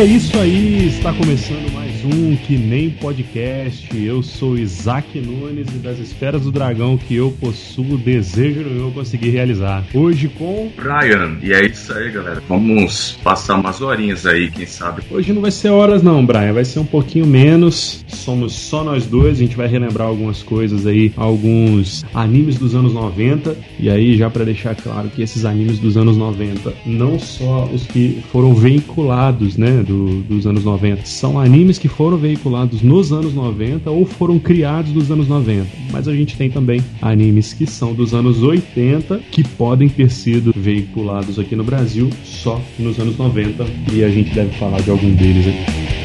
É isso aí, está começando mais um Que Nem Podcast. Eu sou Isaac Nunes e das esferas do dragão que eu possuo, desejo eu conseguir realizar. Hoje com. Brian, e é isso aí, galera. Vamos passar umas horinhas aí, quem sabe. Hoje não vai ser horas, não, Brian, vai ser um pouquinho menos. Somos só nós dois, a gente vai relembrar algumas coisas aí, alguns animes dos anos 90. E aí, já para deixar claro que esses animes dos anos 90, não só os que foram veiculados, né? né, do, dos anos 90, são animes que foram veiculados nos anos 90 ou foram criados nos anos 90. Mas a gente tem também animes que são dos anos 80 que podem ter sido veiculados aqui no Brasil só nos anos 90 e a gente deve falar de algum deles aqui.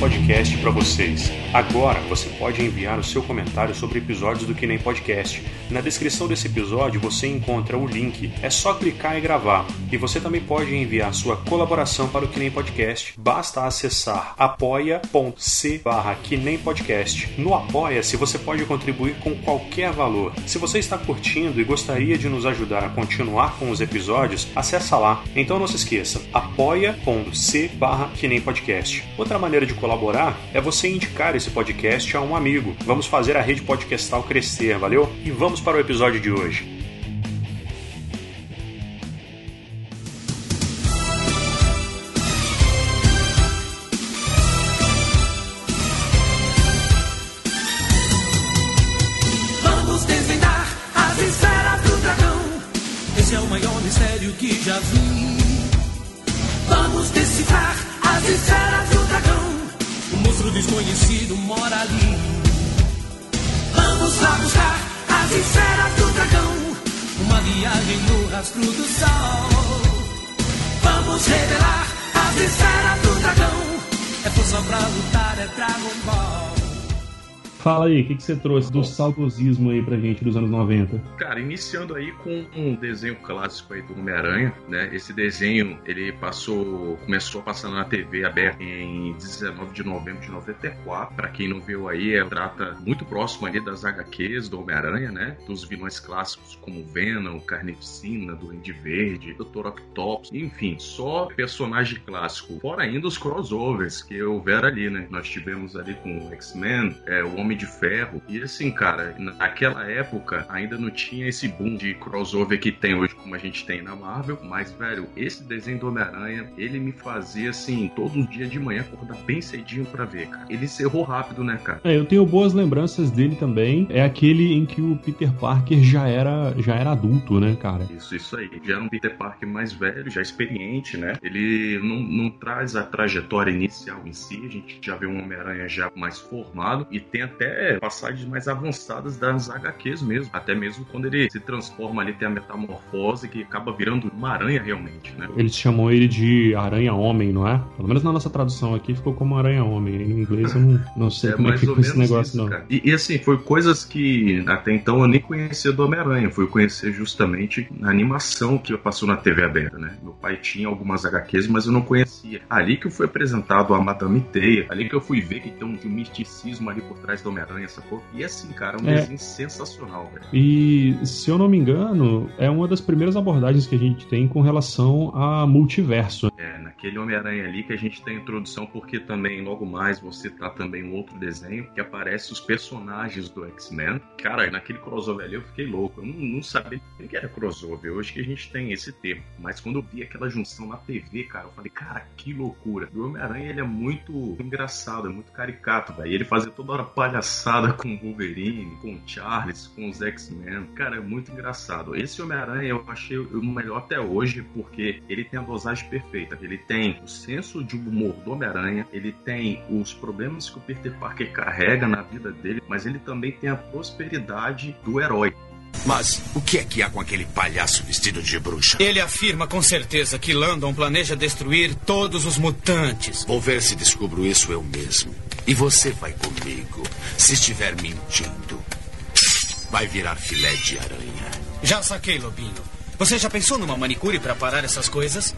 podcast para vocês. Agora você pode enviar o seu comentário sobre episódios do Que Nem Podcast. Na descrição desse episódio você encontra o link. É só clicar e gravar. E você também pode enviar sua colaboração para o Que Nem Podcast. Basta acessar apoia.c barra Que Nem Podcast. No Apoia-se você pode contribuir com qualquer valor. Se você está curtindo e gostaria de nos ajudar a continuar com os episódios, acessa lá. Então não se esqueça, apoia.c barra Que Nem Podcast. Outra maneira de colaborar é você indicar esse podcast a um amigo. Vamos fazer a rede podcastal crescer, valeu? E vamos para o episódio de hoje. Que, que você trouxe do saudosismo aí pra gente dos anos 90? Cara, iniciando aí com um desenho clássico aí do Homem-Aranha, né? Esse desenho, ele passou, começou passando na TV aberta em 19 de novembro de 94. Pra quem não viu aí, é, trata muito próximo ali das HQs do Homem-Aranha, né? Dos vilões clássicos como Venom, Carnificina, Duende Verde, Dr. Octopus, enfim, só personagem clássico. Fora ainda os crossovers que houveram ali, né? Nós tivemos ali com o X-Men, é, o Homem de Ferro. E assim, cara, naquela época ainda não tinha esse boom de crossover que tem hoje, como a gente tem na Marvel. Mas, velho, esse desenho do Homem-Aranha, ele me fazia assim, todo dia de manhã acordar bem cedinho para ver, cara. Ele encerrou rápido, né, cara? É, eu tenho boas lembranças dele também. É aquele em que o Peter Parker já era, já era adulto, né, cara? Isso, isso aí. Já era um Peter Parker mais velho, já experiente, né? Ele não, não traz a trajetória inicial em si. A gente já vê um Homem-Aranha já mais formado e tem até passagens mais avançadas das HQs mesmo. Até mesmo quando ele se transforma ali, tem a metamorfose que acaba virando uma aranha realmente, né? Eles chamam ele de Aranha-Homem, não é? Pelo menos na nossa tradução aqui ficou como Aranha-Homem. Em inglês eu não, não sei é como é que ficou esse negócio, isso, não. E, e, assim, foi coisas que até então eu nem conhecia do Homem-Aranha. Fui conhecer justamente na animação que passou na TV aberta, né? Meu pai tinha algumas HQs, mas eu não conhecia. Ali que foi apresentado a Madame Teia, ali que eu fui ver que tem um, um misticismo ali por trás do Homem-Aranha, sacou? E assim, cara, é um é. desenho sensacional, velho. E, se eu não me engano, é uma das primeiras abordagens que a gente tem com relação a multiverso. É, naquele Homem-Aranha ali que a gente tem a introdução, porque também, logo mais, você tá também um outro desenho que aparece os personagens do X-Men. Cara, naquele crossover ali eu fiquei louco. Eu não, não sabia nem que era crossover. Hoje que a gente tem esse termo. Mas quando eu vi aquela junção na TV, cara, eu falei, cara, que loucura. O Homem-Aranha, ele é muito engraçado, é muito caricato, velho. Ele fazia toda hora palhaçada palhaçada com o Wolverine, com o Charles, com os X-Men. Cara, é muito engraçado. Esse Homem-Aranha eu achei o melhor até hoje porque ele tem a dosagem perfeita. Ele tem o senso de humor do Homem-Aranha, ele tem os problemas que o Peter Parker carrega na vida dele, mas ele também tem a prosperidade do herói. Mas o que é que há com aquele palhaço vestido de bruxa? Ele afirma com certeza que Landon planeja destruir todos os mutantes. Vou ver se descubro isso eu mesmo. E você vai comigo. Se estiver mentindo, vai virar filé de aranha. Já saquei, Lobinho. Você já pensou numa manicure para parar essas coisas?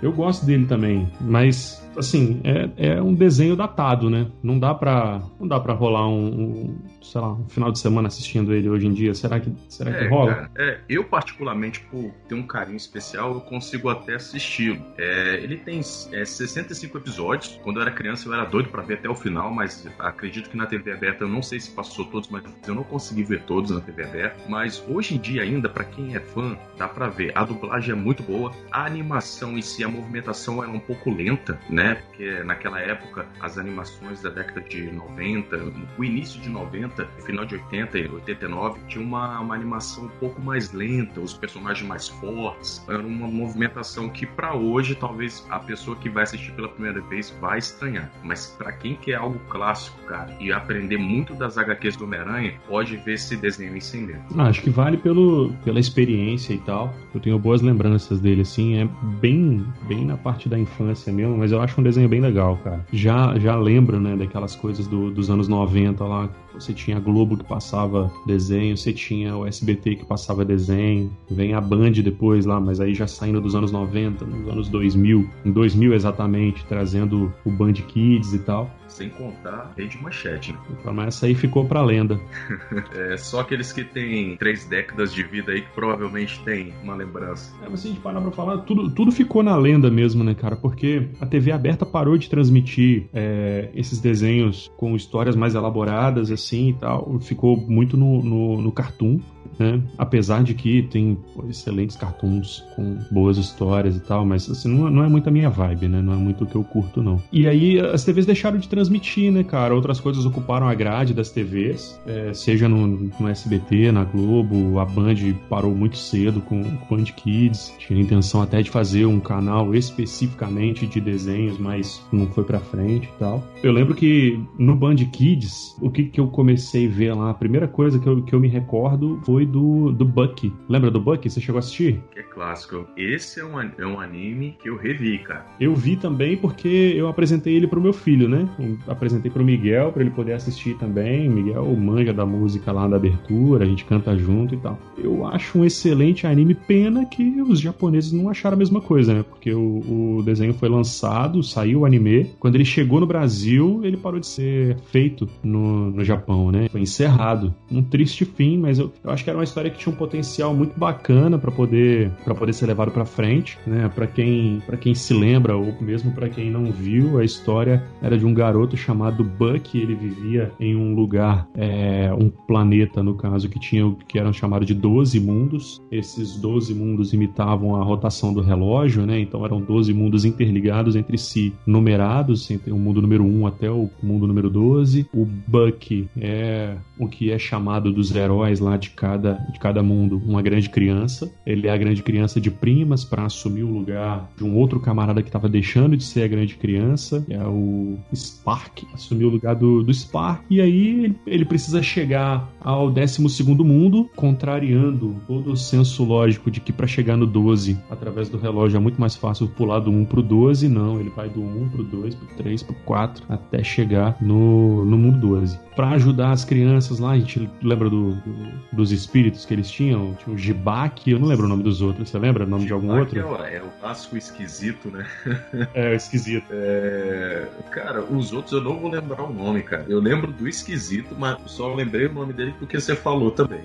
Eu gosto dele também, mas assim, é, é um desenho datado, né? Não dá pra, não dá pra rolar um, um sei lá, um final de semana assistindo ele hoje em dia. Será que, será é, que rola? Cara, é, eu, particularmente, por ter um carinho especial, eu consigo até assisti-lo. É, ele tem é, 65 episódios. Quando eu era criança, eu era doido para ver até o final, mas acredito que na TV aberta, eu não sei se passou todos, mas eu não consegui ver todos na TV aberta. Mas hoje em dia, ainda, para quem é fã, dá para ver. A dublagem é muito boa, a animação em si, a movimentação é um pouco lenta, né? Porque naquela época, as animações da década de 90, o início de 90, final de 80 e 89, tinha uma, uma animação um pouco mais lenta, os personagens mais fortes. Era uma movimentação que, para hoje, talvez a pessoa que vai assistir pela primeira vez vai estranhar. Mas para quem quer algo clássico, cara, e aprender muito das HQs do Homem-Aranha, pode ver esse desenho sem medo. Ah, acho que vale pelo, pela experiência e tal. Eu tenho boas lembranças dele, assim. É bem, bem na parte da infância mesmo, mas eu acho um desenho bem legal, cara. Já, já lembro, né, daquelas coisas do, dos anos 90 lá. Você tinha a Globo que passava desenho, você tinha o SBT que passava desenho, vem a Band depois lá, mas aí já saindo dos anos 90, nos anos 2000, em 2000 exatamente, trazendo o Band Kids e tal. Sem contar rede manchete, né? Mas essa aí ficou pra lenda. é só aqueles que têm três décadas de vida aí que provavelmente tem uma lembrança. É, mas se a gente parar pra falar, tudo, tudo ficou na lenda mesmo, né, cara? Porque a TV aberta parou de transmitir é, esses desenhos com histórias mais elaboradas, assim e tal. Ficou muito no, no, no cartoon né? Apesar de que tem excelentes cartoons com boas histórias e tal, mas assim, não, não, é muito a minha vibe, né? Não é muito o que eu curto, não. E aí as TVs deixaram de transmitir, né, cara? Outras coisas ocuparam a grade das TVs, é, seja no, no, SBT, na Globo, a Band parou muito cedo com o Band Kids, tinha a intenção até de fazer um canal especificamente de desenhos, mas não foi pra frente e tal. Eu lembro que no Band Kids, o que, que eu comecei a ver lá, a primeira coisa que eu, que eu me recordo foi foi do, do Bucky. Lembra do Bucky? Você chegou a assistir? É clássico. Esse é um, é um anime que eu revi, cara. Eu vi também porque eu apresentei ele pro meu filho, né? Eu apresentei pro Miguel para ele poder assistir também. O Miguel manja da música lá da abertura, a gente canta junto e tal. Eu acho um excelente anime, pena que os japoneses não acharam a mesma coisa, né? Porque o, o desenho foi lançado, saiu o anime. Quando ele chegou no Brasil, ele parou de ser feito no, no Japão, né? Foi encerrado. Um triste fim, mas eu, eu acho que era uma história que tinha um potencial muito bacana para poder para poder ser levado para frente, né? Para quem para quem se lembra ou mesmo para quem não viu, a história era de um garoto chamado Buck, ele vivia em um lugar, é, um planeta no caso que tinha o que eram chamados de 12 mundos. Esses 12 mundos imitavam a rotação do relógio, né? Então eram 12 mundos interligados entre si, numerados, entre o mundo número 1 até o mundo número 12. O Buck é o que é chamado dos heróis lá de cada cada, de cada mundo uma grande criança. Ele é a grande criança de primas para assumir o lugar de um outro camarada que estava deixando de ser a grande criança, que é o Spark. Assumir o lugar do, do Spark. E aí ele, ele precisa chegar ao 12 mundo, contrariando todo o senso lógico de que para chegar no 12, através do relógio, é muito mais fácil pular do 1 pro 12. Não, ele vai do 1 pro 2, pro 3, pro 4, até chegar no, no mundo 12. Para ajudar as crianças lá, a gente lembra do, do, dos espíritos que eles tinham? Tinha o Jibak, eu não lembro o nome dos outros. Você lembra o nome de algum outro? É o, é o clássico esquisito, né? É, o esquisito. É... Cara, os outros eu não vou lembrar o nome, cara. Eu lembro do esquisito, mas só lembrei o nome dele porque você falou também.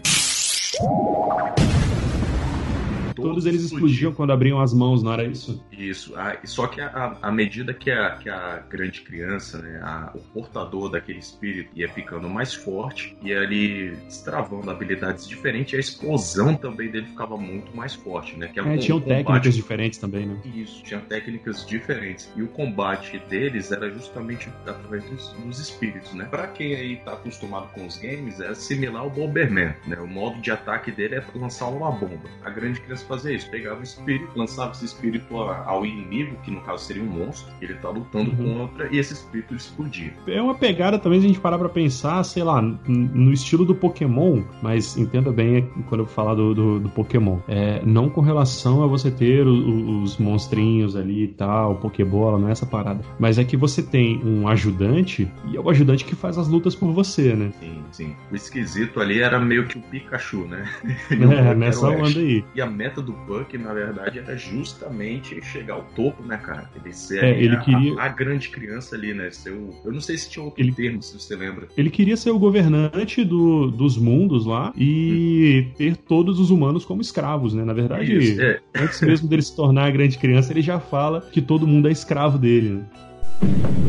Todos eles explodiam quando abriam as mãos, não era isso? Isso. Ah, só que à medida que a, que a grande criança, né, a, o portador daquele espírito ia ficando mais forte, e ali destravando habilidades diferentes, a explosão também dele ficava muito mais forte, né? Que é, tinham combate... técnicas diferentes também, né? Isso, tinha técnicas diferentes. E o combate deles era justamente através dos, dos espíritos, né? Pra quem aí tá acostumado com os games, é similar ao Bomberman, né? O modo de ataque dele é lançar uma bomba. A grande criança fazer isso. Pegava o espírito, lançava esse espírito ao inimigo, que no caso seria um monstro, que ele tá lutando uhum. contra, e esse espírito explodia. É uma pegada também, se a gente parar pra pensar, sei lá, no estilo do Pokémon, mas entenda bem quando eu falar do, do, do Pokémon. É, não com relação a você ter os, os monstrinhos ali e tal, Pokébola, não é essa parada. Mas é que você tem um ajudante, e é o ajudante que faz as lutas por você, né? Sim, sim. O esquisito ali era meio que o Pikachu, né? é, nessa onda aí. E a meta meta do Buck, na verdade, era justamente chegar ao topo, né, cara? Ele ser É, ele a, queria- a, a grande criança ali, né? Ser o... Eu não sei se tinha outro Ele- termo, se você lembra. Ele queria ser o governante do, dos mundos lá e ter todos os humanos como escravos, né? Na verdade, Isso, é. antes mesmo dele se tornar a grande criança, ele já fala que todo mundo é escravo dele, né?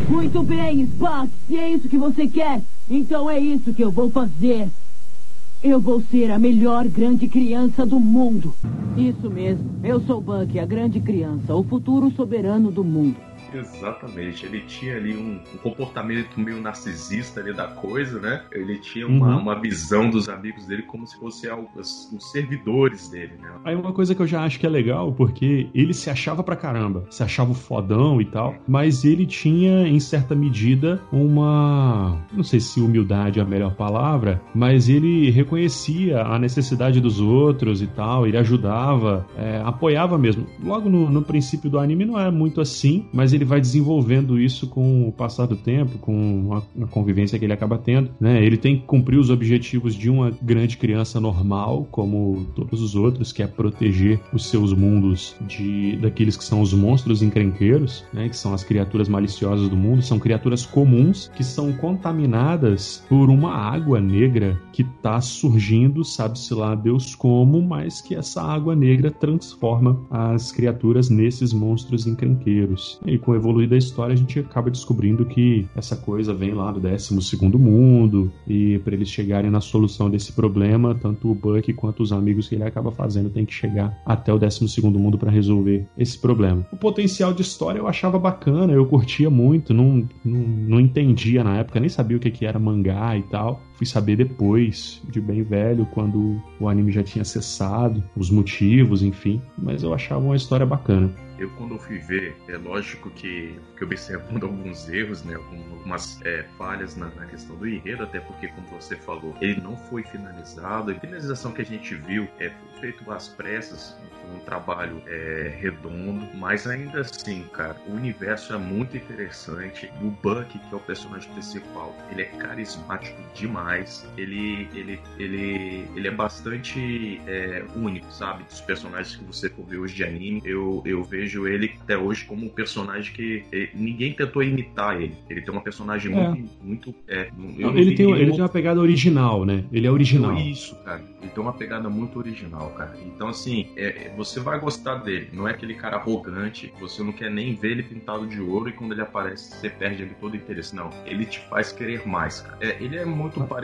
Muito bem, Spock. Se é isso que você quer, então é isso que eu vou fazer. Eu vou ser a melhor grande criança do mundo. Isso mesmo. Eu sou Buck, a grande criança, o futuro soberano do mundo. Exatamente, ele tinha ali um, um comportamento meio narcisista ali da coisa, né? Ele tinha uma, Uhum. uma visão dos amigos dele como se fossem os, servidores dele, né? Aí uma coisa que eu já acho que é legal, porque ele se achava pra caramba, se achava fodão e tal, mas ele tinha, em certa medida, uma. Não sei se humildade é a melhor palavra, mas ele reconhecia a necessidade dos outros e tal, ele ajudava, é, apoiava mesmo. Logo no, no princípio do anime não é muito assim, mas ele vai desenvolvendo isso com o passar do tempo, com a, convivência que ele acaba tendo, né? Ele tem que cumprir os objetivos de uma grande criança normal, como todos os outros, que é proteger os seus mundos de daqueles que são os monstros encrenqueiros, né? Que são as criaturas maliciosas do mundo, são criaturas comuns que são contaminadas por uma água negra que tá surgindo, sabe-se lá Deus como, mas que essa água negra transforma as criaturas nesses monstros encrenqueiros. E com o evoluir da história, a gente acaba descobrindo que essa coisa vem lá do 12 mundo, e para eles chegarem na solução desse problema, tanto o Buck quanto os amigos que ele acaba fazendo tem que chegar até o 12 mundo para resolver esse problema. O potencial de história eu achava bacana, eu curtia muito, não, não, não entendia na época, nem sabia o que, que era mangá e tal. Fui saber depois, de bem velho, quando o anime já tinha cessado, os motivos, enfim. Mas eu achava uma história bacana. Eu, quando fui ver, é lógico que, que observando alguns erros, né, algumas é, falhas na, na questão do enredo, até porque, como você falou, ele não foi finalizado. A finalização que a gente viu é feito às pressas, um trabalho é, redondo, mas ainda assim, cara, o universo é muito interessante. O Buck, que é o personagem principal, ele é carismático demais. Ele, ele, ele, ele é bastante é, único, sabe? Dos personagens que você for ver hoje de anime, eu, eu vejo ele até hoje como um personagem que eh, ninguém tentou imitar ele. Ele tem uma personagem É. muito, muito. É, Não, ele, tem, ele tem uma pegada original, né? Ele é original. isso, cara. Ele tem uma pegada muito original, cara. Então, assim, é, é, você vai gostar dele. Não é aquele cara arrogante, você não quer nem ver ele pintado de ouro e quando ele aparece, você perde ali todo o interesse. Não, ele te faz querer mais, cara. É, ele é muito parecido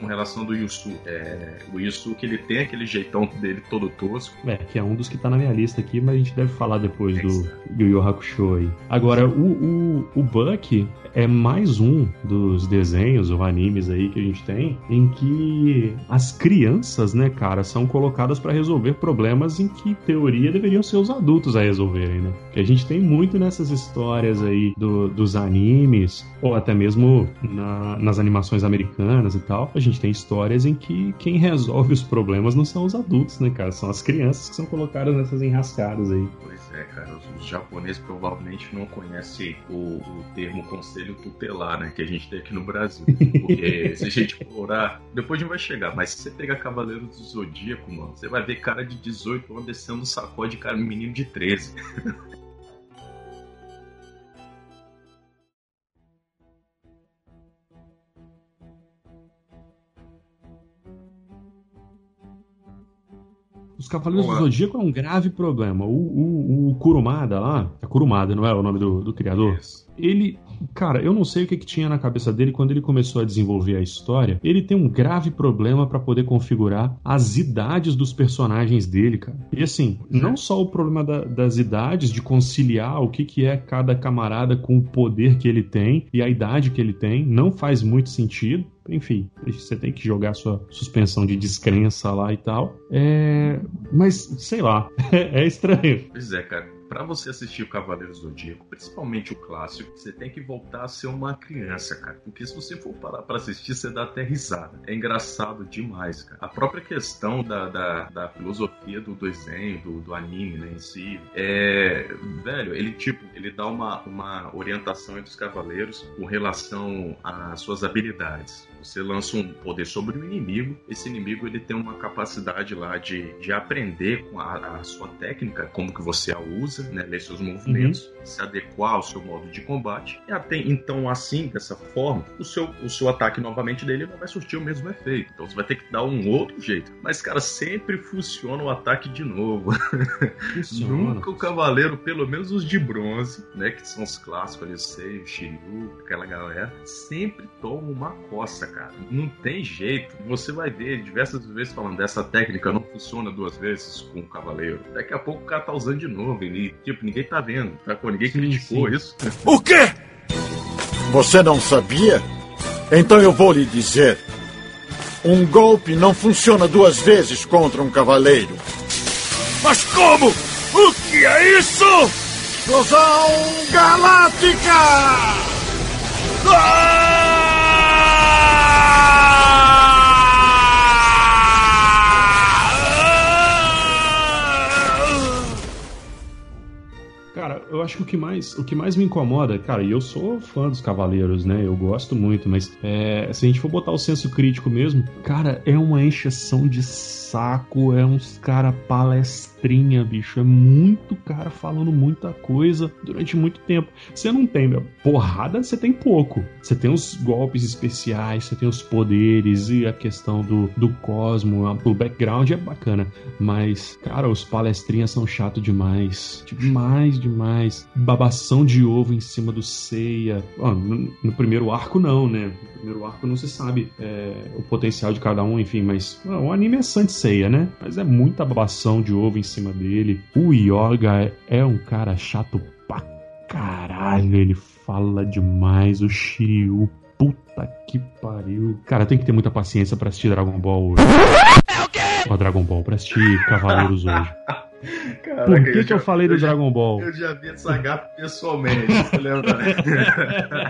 com relação do Yusu. É, o Yusu, que ele tem aquele jeitão dele todo tosco. É, que é um dos que tá na minha lista aqui, mas a gente deve falar depois do Yu Yu Hakusho aí. Agora, o, o, o Buck é mais um dos desenhos ou animes aí que a gente tem em que as crianças, né, cara, são colocadas pra resolver problemas em que, em teoria, deveriam ser os adultos a resolverem, né? Que a gente tem muito nessas histórias aí do- dos animes, ou até mesmo na- nas animações americanas e tal. A gente tem histórias em que quem resolve os problemas não são os adultos, né, cara? São as crianças que são colocadas nessas enrascadas aí. Pois é, cara, os, os japoneses provavelmente não conhecem o, o termo conselho tutelar, né? Que a gente tem aqui no Brasil. Porque se a gente explorar, depois a gente vai chegar, mas se você pegar Cavaleiro do Zodíaco, mano, você vai ver cara de 18 anos descendo um sacode, cara, um menino de 13. Os Cavaleiros Boa. do Zodíaco é um grave problema. O, o, o Kurumada lá, é Kurumada, não é o nome do, do criador? Ele, cara, eu não sei o que, que tinha na cabeça dele quando ele começou a desenvolver a história. Ele tem um grave problema pra poder configurar as idades dos personagens dele, cara. E assim, não só o problema da- das idades, de conciliar o que, que é cada camarada com o poder que ele tem e a idade que ele tem, não faz muito sentido. Enfim, você tem que jogar sua suspensão de descrença lá e tal. É, mas, sei lá, é estranho. Pois é, cara. Para você assistir o Cavaleiro Zodíaco, principalmente o clássico, você tem que voltar a ser uma criança, cara. Porque se você for parar pra assistir, você dá até risada. É engraçado demais, cara. A própria questão da, da, da filosofia do desenho, do, do anime, né, em si, é. Velho, ele, tipo, ele dá uma, uma orientação entre os cavaleiros com relação às suas habilidades. Você lança um poder sobre o inimigo, esse inimigo ele tem uma capacidade lá de, de aprender com a, a sua técnica, como que você a usa, né, ler seus movimentos, uhum. se adequar ao seu modo de combate. E até então, assim, dessa forma, o seu, o seu ataque novamente dele não vai surtir o mesmo efeito. Então você vai ter que dar um outro jeito. Mas, cara, sempre funciona o ataque de novo. Nunca o cavaleiro, pelo menos os de bronze, né, que são os clássicos ali, sei, o Shiryu, aquela galera, sempre toma uma coça, cara. Não tem jeito. Você vai ver diversas vezes falando dessa técnica não funciona duas vezes com o cavaleiro. Daqui a pouco o cara tá usando de novo. Ele, tipo, ninguém tá vendo. Tá? Ninguém criticou sim. isso. O quê? Você não sabia? Então eu vou lhe dizer. Um golpe não funciona duas vezes contra um cavaleiro. Mas como? O que é isso? Explosão Galáctica! Ah! Eu acho que o que mais, o que mais me incomoda, cara, e eu sou fã dos Cavaleiros, né? Eu gosto muito, mas é, se a gente for botar o senso crítico mesmo, cara, é uma encheção de saco, é uns cara palestrinha, bicho. É muito cara falando muita coisa durante muito tempo. Você não tem, meu, porrada, você tem pouco. Você tem os golpes especiais, você tem os poderes e a questão do, do cosmo, o background é bacana. Mas, cara, os palestrinhas são chato demais. Demais, demais. Babação de ovo em cima do ceia. no, no, primeiro arco, não, né? No primeiro arco não se sabe é, o potencial de cada um, enfim, mas o anime é Santos ceia, né? Mas é muita babação de ovo em cima dele. O Yoga é um cara chato pra caralho. Ele fala demais. O Shiryu, puta que pariu. Cara, tem que ter muita paciência para assistir Dragon Ball hoje. É o quê? Dragon Ball, pra assistir Cavaleiros hoje. Caraca, Por que, eu, que já, eu falei do Dragon Ball? Eu já vi essa gata pessoalmente, você lembra?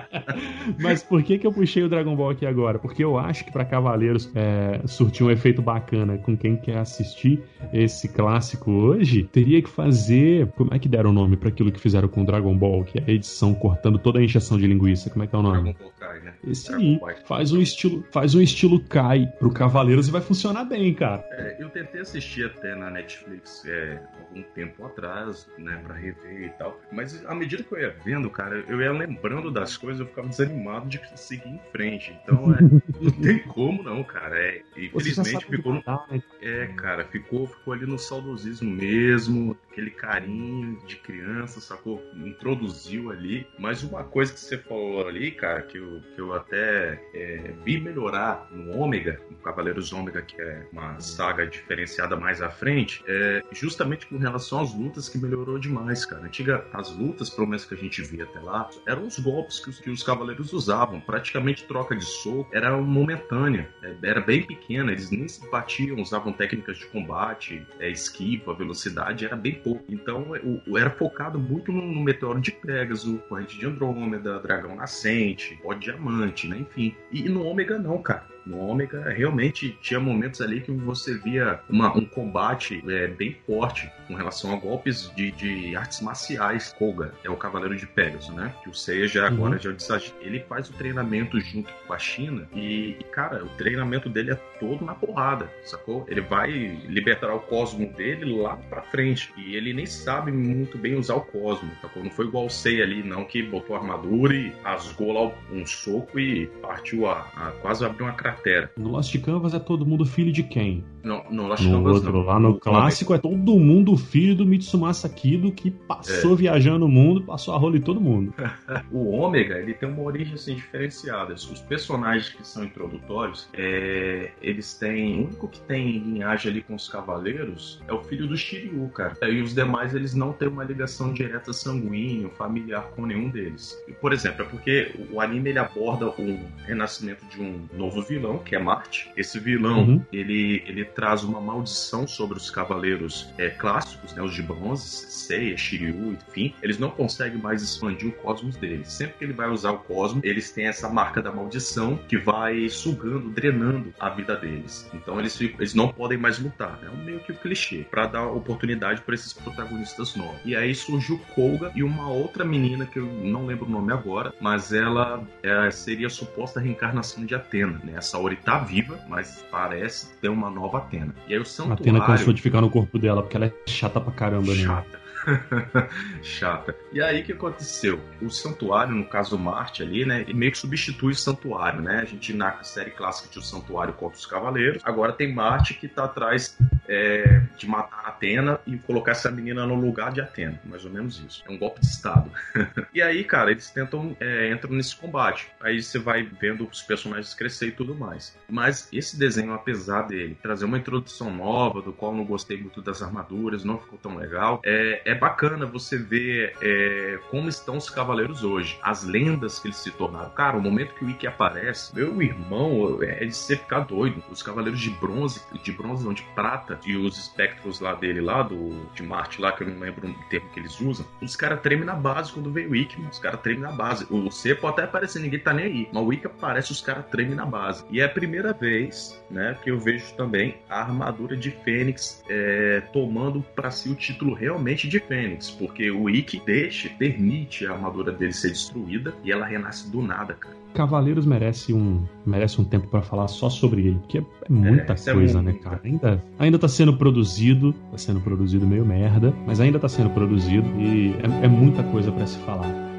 Mas por que, que eu puxei o Dragon Ball aqui agora? Porque eu acho que para Cavaleiros é, surtir um efeito bacana com quem quer assistir esse clássico hoje, teria que fazer. Como é que deram o nome para aquilo que fizeram com o Dragon Ball? Que é a edição cortando toda a injeção de linguiça. Como é que é o nome? Dragon Ball Kai, né? Esse Dragon aí. Ball. Faz um estilo, faz um estilo Kai pro Cavaleiros e vai funcionar bem, cara. É, eu tentei assistir até na Netflix. É, algum tempo atrás, né, para rever e tal. Mas à medida que eu ia vendo, cara, eu ia lembrando das coisas, eu ficava desanimado de seguir em frente. Então, é, não tem como não, cara. É, infelizmente ficou no... Né? É, cara, ficou, ficou ali no saudosismo mesmo, aquele carinho de criança, sacou? Introduziu ali. Mas uma coisa que você falou ali, cara, que eu, que eu até é, vi melhorar no Ômega, no Cavaleiros Ômega, que é uma saga diferenciada mais à frente, é justamente principalmente com relação às lutas, que melhorou demais, cara. Antiga, as lutas, pelo menos que a gente via até lá, eram os golpes que os, que os cavaleiros usavam. Praticamente troca de soco era momentânea, é, era bem pequena, eles nem se batiam, usavam técnicas de combate, é, esquiva, velocidade, era bem pouco. Então, o, era focado muito no, no, meteoro de Pegasus, corrente de Andrômeda, dragão nascente, pó diamante, né? Enfim. E, e no Ômega não, cara no Ômega, realmente tinha momentos ali que você via uma, um combate é, bem forte com relação a golpes de, de artes marciais. Koga é o Cavaleiro de Pegasus, né? Que o Seiya já uhum. agora já disse, ele faz o treinamento junto com a China e, e, cara, o treinamento dele é todo na porrada, sacou? Ele vai libertar o cosmo dele lá pra frente e ele nem sabe muito bem usar o cosmo, sacou? Não foi igual o Seiya ali, não, que botou a armadura e rasgou lá um soco e partiu a, a quase abriu uma cratera. No Lost Canvas é todo mundo filho de quem? No, no no Canvas outro, não. Lá no, no clássico é todo mundo filho do Mitsumasa Kido que passou é. viajando o mundo, passou a rola em todo mundo. o Ômega, ele tem uma origem assim diferenciada. Os personagens que são introdutórios, é, eles têm. O único que tem linhagem ali com os cavaleiros é o filho do Shiryu, cara. E os demais, eles não têm uma ligação direta sanguínea, familiar com nenhum deles. Por exemplo, é porque o anime ele aborda o renascimento de um novo vilão, que é Marte. Esse vilão, uhum. ele, ele traz uma maldição sobre os cavaleiros é, clássicos, né, os de bronze, Seiya, Shiryu, enfim, eles não conseguem mais expandir o cosmos deles. Sempre que ele vai usar o cosmos, eles têm essa marca da maldição que vai sugando, drenando a vida deles. Então eles, ficam, eles não podem mais lutar. É um meio que um clichê, para dar oportunidade para esses protagonistas novos. E aí surgiu Koga e uma outra menina que eu não lembro o nome agora, mas ela é, seria a suposta reencarnação de Atena. Né? A Saori tá viva, mas parece ter uma nova Atena. E aí o santuário... Atena cansou de ficar no corpo dela, porque ela é chata pra caramba, né? Chata. Chata. E aí o que aconteceu? O santuário, no caso Marte ali, né, meio que substitui o santuário, né? A gente na série clássica tinha o santuário contra os cavaleiros, agora tem Marte que tá atrás é, de matar Atena e colocar essa menina no lugar de Atena, mais ou menos isso. É um golpe de estado. e aí, cara, eles tentam é, entram nesse combate. Aí você vai vendo os personagens crescer e tudo mais. Mas esse desenho, apesar dele trazer uma introdução nova, do qual não gostei muito das armaduras, não ficou tão legal, é, é bacana você ver é, como estão os cavaleiros hoje, as lendas que eles se tornaram. Cara, o momento que o Ikki aparece, meu irmão, é de você ficar doido. Os cavaleiros de bronze, de bronze não, de prata, e os espectros lá dele, lá do de Marte, lá, que eu não lembro o termo que eles usam, os caras tremem na base quando vem o Ikki, os caras tremem na base. O pode até aparecer, ninguém tá nem aí, mas o Ikki aparece, os caras tremem na base. E é a primeira vez, né, que eu vejo também a armadura de Fênix é, tomando para si o título realmente de Fênix, porque o Ikki deixa, permite a armadura dele ser destruída e ela renasce do nada, cara. Cavaleiros merece um, merece um tempo para falar só sobre ele, porque é muita É, coisa, é né, cara? Ainda, ainda tá sendo produzido, tá sendo produzido meio merda, mas ainda tá sendo produzido e é, é muita coisa para se falar.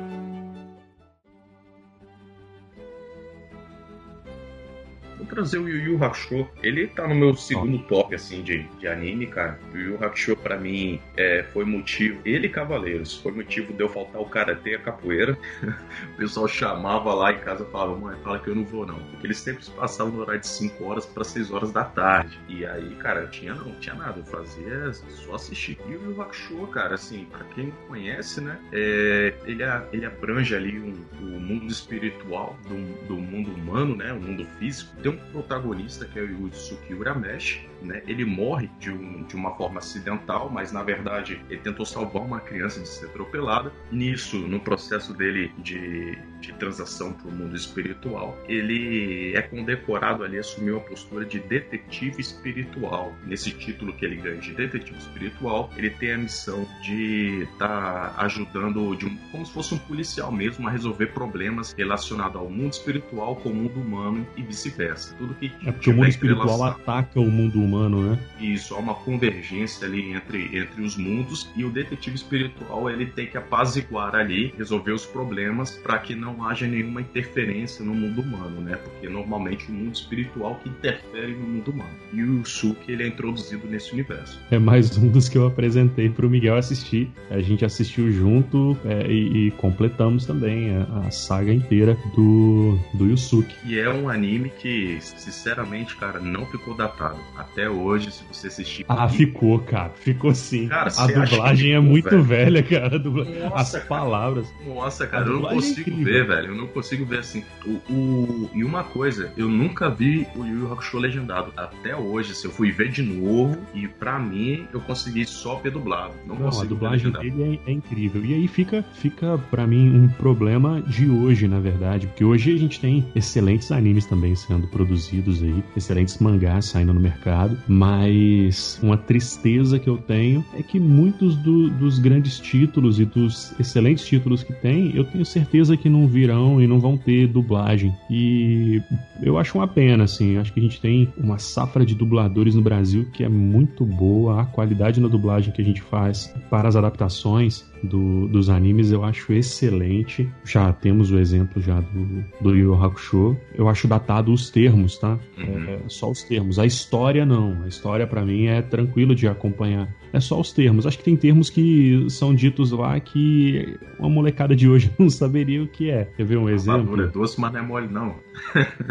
Trazer o Yu Yu Hakusho. Ele tá no meu segundo top, assim, de, de anime, cara. O Yu Yu Hakusho, pra mim, é, foi motivo... Ele e Cavaleiros. Foi motivo de eu faltar o Karatê e a capoeira. o pessoal chamava lá em casa e falava, mãe, fala que eu não vou, não. Porque eles sempre passavam no horário de 5 horas pra 6 horas da tarde. E aí, cara, eu tinha não, tinha nada. Eu fazia só assistir. E o Yu Yu Hakusho, cara, assim, pra quem conhece, né? é, ele, ele abrange ali um, o mundo espiritual do, do mundo humano, né? O mundo físico. Tem um protagonista que é o Yusuke Urameshi, né? Ele morre de, um- de uma forma acidental, mas na verdade ele tentou salvar uma criança de ser atropelada. Nisso, no processo dele de, de transação para o mundo espiritual, ele é condecorado ali, assumiu a postura de detetive espiritual. Nesse título que ele ganha de detetive espiritual, ele tem a missão de estar ajudando, de um, como se fosse um policial mesmo, a resolver problemas relacionados ao mundo espiritual com o mundo humano e vice-versa. Tudo que É porque o mundo espiritual entrelaçado. ataca o mundo humano, né? Isso, há uma convergência ali entre, entre os mundos e o detetive espiritual ele tem que apaziguar ali, resolver os problemas para que não haja nenhuma interferência no mundo humano, né? Porque normalmente o mundo espiritual que interfere no mundo humano. E o Yusuke ele é introduzido nesse universo. É mais um dos que eu apresentei pro Miguel assistir. A gente assistiu junto é, e, e completamos também a, a saga inteira do, do Yusuke. E é um anime que, sinceramente, cara, não ficou datado. Até hoje, se você assistir. Ah, ficou, cara. Ficou sim. Cara, a dublagem é ficou, muito velho? velha, cara. A dubla- Nossa, As cara. palavras. Nossa, cara, A eu não é consigo incrível. ver, velho. Eu não consigo ver assim. O, o- E uma coisa, eu nunca vi o Yu Yu Hakusho legendado. Até hoje, se eu fui ver de novo, e pra mim, eu consegui só ver dublado. Não, Não, a consigo ver dublagem dele é, é incrível. E aí fica, fica para mim um problema de hoje, na verdade, porque hoje a gente tem excelentes animes também sendo produzidos aí, excelentes mangás saindo no mercado, mas uma tristeza que eu tenho é que muitos do- dos grandes títulos e dos excelentes títulos que tem, eu tenho certeza que não virão e não vão ter dublagem. E eu acho uma pena, assim. Acho que a gente tem uma safra de dubladores no Brasil que é muito boa. A qualidade na dublagem que a gente faz para as adaptações do- dos animes eu acho excelente. Já temos o exemplo já do, do Yu Hakusho. Eu acho datado os termos, tá? Uhum. É, só os termos. A história não. A história para mim é tranquilo de acompanhar. É só os termos. Acho que tem termos que são ditos lá que uma molecada de hoje não saberia o que é. Quer ver um exemplo? Madura é doce, mas não é mole, não.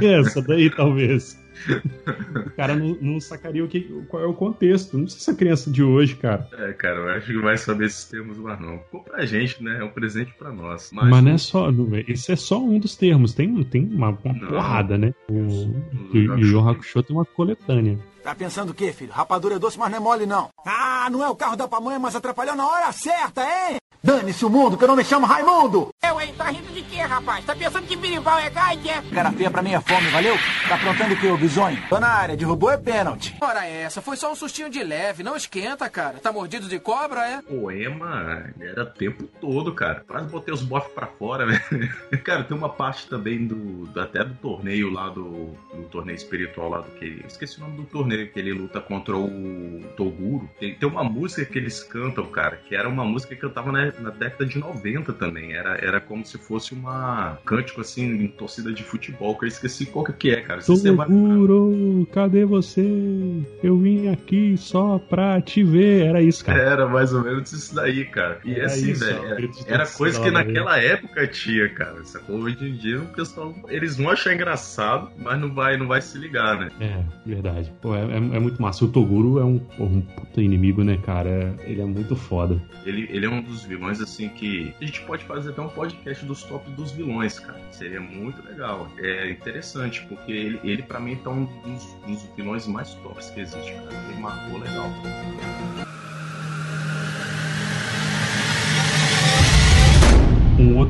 Essa daí, talvez. O cara não, não sacaria o que, qual é o contexto. Não sei se a criança de hoje, cara. É, cara, eu acho que vai saber esses termos mais não. Ficou pra gente, né? É um presente pra nós. Mas, Mas, não é só. não é- Isso é só um dos termos. Tem, tem uma, uma Não. porrada, né? O, o Yu Hakusho tem uma coletânea. Tá pensando o quê, filho? Rapadura é doce, mas não é mole, não. Ah, não é o carro da pamonha, mas atrapalhou na hora certa, hein? Dane-se o mundo, que eu não me chamo Raimundo! Eu, hein? Tá rindo de quê, rapaz? Tá pensando que birimbau é gaite, é? Cara feia pra mim é fome, valeu? Tá aprontando o quê, ô bisonho? Tô na área, derrubou é pênalti. Ora essa, foi só um sustinho de leve, não esquenta, cara. Tá mordido de cobra, é? Poema era o tempo todo, cara. Quase botei os bofs pra fora, velho. Cara, tem uma parte também do, até do torneio lá do, do torneio espiritual lá do que ele. Esqueci o nome do torneio que ele luta contra o Toguro. Tem, tem uma música que eles cantam, cara, que era uma música que cantava na, na década de 90 também. Era, era como se fosse uma cântico assim em torcida de futebol, que eu esqueci qual que é, cara. Você vai- Toguro, cadê você? Eu vim aqui só pra te ver. Era isso, cara. Era mais ou menos isso daí, cara. E Era assim, isso, velho, era, era coisa que naquela época tinha, cara. Sacou? Hoje em dia o pessoal, eles vão achar engraçado, mas não vai, não vai se ligar, né? É, verdade. Pô, é, é- é muito massa. O Toguro é um, um puta inimigo, né, cara? Ele é muito foda. Ele, ele é um dos vilões, assim, que a gente pode fazer até um podcast dos tops dos vilões, cara. Seria muito legal. É interessante, porque ele, ele para mim, tá um dos, dos vilões mais tops que existe, cara. Ele marcou legal.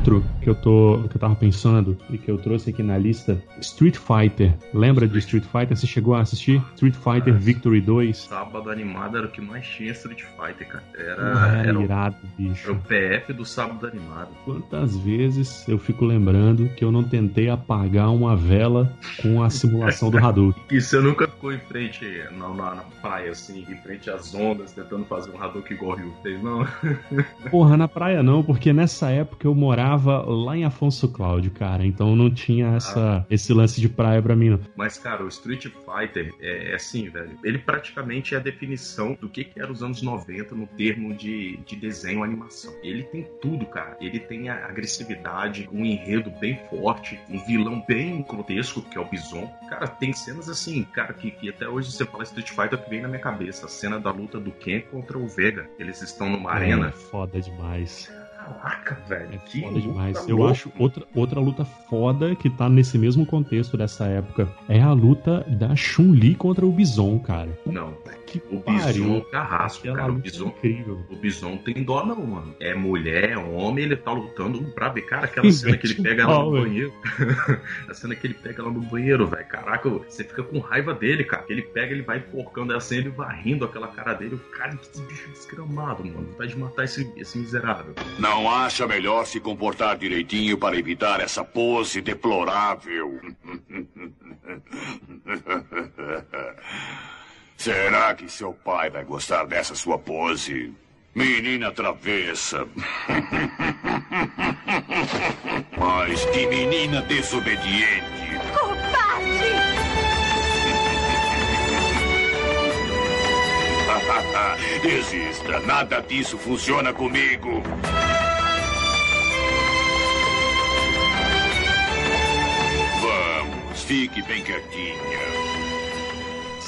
Outro que eu tô que eu tava pensando e que eu trouxe aqui na lista, Street Fighter. Lembra de Street Fighter? Você chegou a assistir Street Fighter Victory 2? Sábado animado era o que mais tinha Street Fighter, cara. Era, Porra, era era, o, irado, era bicho. o PF do sábado animado. Quantas vezes eu fico lembrando que eu não tentei apagar uma vela com a simulação do Hadouken? E você nunca ficou em frente na, na, na praia, assim, em frente às ondas, tentando fazer um Hadouken igual o Rio fez, não? Porra, na praia não, porque nessa época eu morava lá em Afonso Cláudio, cara. Então não tinha essa, esse lance de praia pra mim, não. Mas, cara, o Street Fighter é, é assim, velho. Ele praticamente é a definição do que, que era os anos 90 no termo de, de desenho animação. Ele tem tudo, cara. Ele tem a agressividade, um enredo bem forte, um vilão bem grotesco, que é o Bison. Cara, tem cenas assim, cara, que, que até hoje você fala Street Fighter que vem na minha cabeça. A cena da luta do Ken contra o Vega. Eles estão numa arena. É, foda demais. Caraca, velho. Que Foda demais. luta Eu louca. acho outra, outra luta foda que tá nesse mesmo contexto dessa época é a luta da Chun-Li contra o Bison, cara. Não, Que o. Bison é um carrasco, cara. O Bison incrível. O Bison tem dó não, mano. É mulher, é homem, ele tá lutando pra ver. Cara, aquela cena que ele pega ela no banheiro. a cena que ele pega ela no banheiro, velho. Caraca, você fica com raiva dele, cara. Ele pega, ele vai enforcando ela assim, ele vai rindo aquela cara dele. Cara, que bicho desgramado, mano. Vontade de matar esse, esse miserável. Não acha melhor se comportar direitinho para evitar essa pose deplorável? Será que seu pai vai gostar dessa sua pose? Menina travessa. Mas que menina desobediente. Desista, nada disso funciona comigo. Fique bem quietinha.